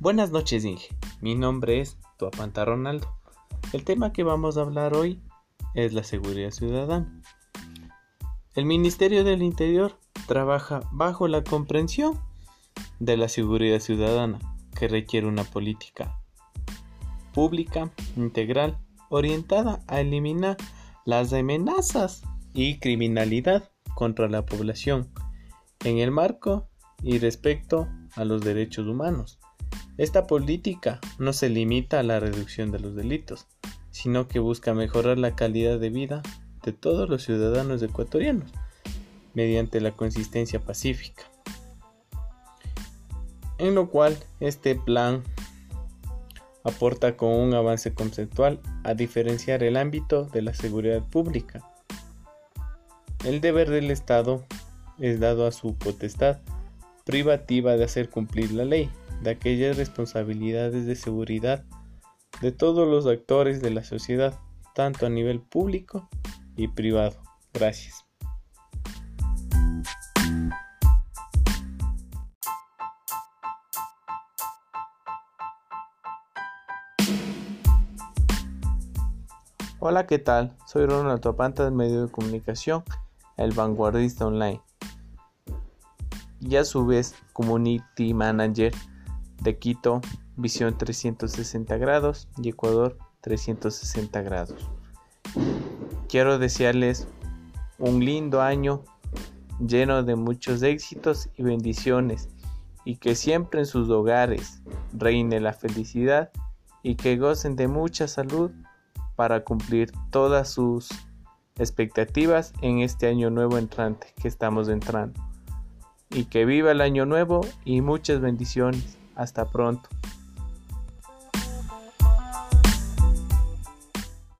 Buenas noches, Inge. Mi nombre es Tuapanta Ronaldo. El tema que vamos a hablar hoy es la seguridad ciudadana. El Ministerio del Interior trabaja bajo la comprensión de la seguridad ciudadana, que requiere una política pública, integral, orientada a eliminar las amenazas y criminalidad contra la población en el marco y respecto a los derechos humanos. Esta política no se limita a la reducción de los delitos, sino que busca mejorar la calidad de vida de todos los ciudadanos ecuatorianos mediante la consistencia pacífica. En lo cual este plan aporta con un avance conceptual a diferenciar el ámbito de la seguridad pública. El deber del Estado es dado a su potestad privativa de hacer cumplir la ley, de aquellas responsabilidades de seguridad de todos los actores de la sociedad, tanto a nivel público y privado. Gracias. Hola, ¿qué tal? Soy Ronald Topanta del medio de comunicación El Vanguardista Online y a su vez Community Manager de Quito, Visión 360 grados y Ecuador 360 grados. Quiero desearles un lindo año lleno de muchos éxitos y bendiciones y que siempre en sus hogares reine la felicidad y que gocen de mucha salud para cumplir todas sus expectativas en este año nuevo entrante que estamos entrando. Y que viva el año nuevo y muchas bendiciones. Hasta pronto.